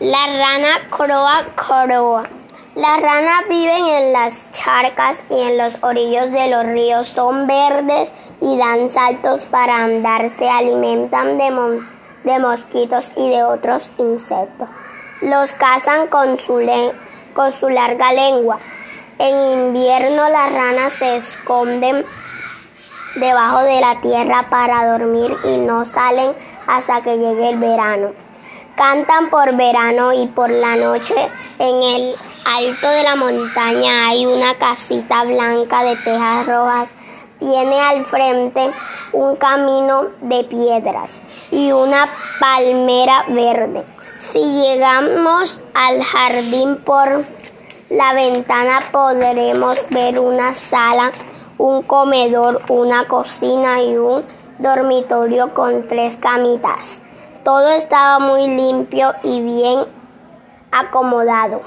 La rana croa croa. Las ranas viven en las charcas y en los orillos de los ríos. Son verdes y dan saltos para andar. Se alimentan de, de mosquitos y de otros insectos. Los cazan con su, con su larga lengua. En invierno las ranas se esconden debajo de la tierra para dormir y no salen hasta que llegue el verano. Cantan por verano y por la noche en el alto de la montaña hay una casita blanca de tejas rojas. Tiene al frente un camino de piedras y una palmera verde. Si llegamos al jardín por la ventana podremos ver una sala, un comedor, una cocina y un dormitorio con tres camitas. Todo estaba muy limpio y bien acomodado.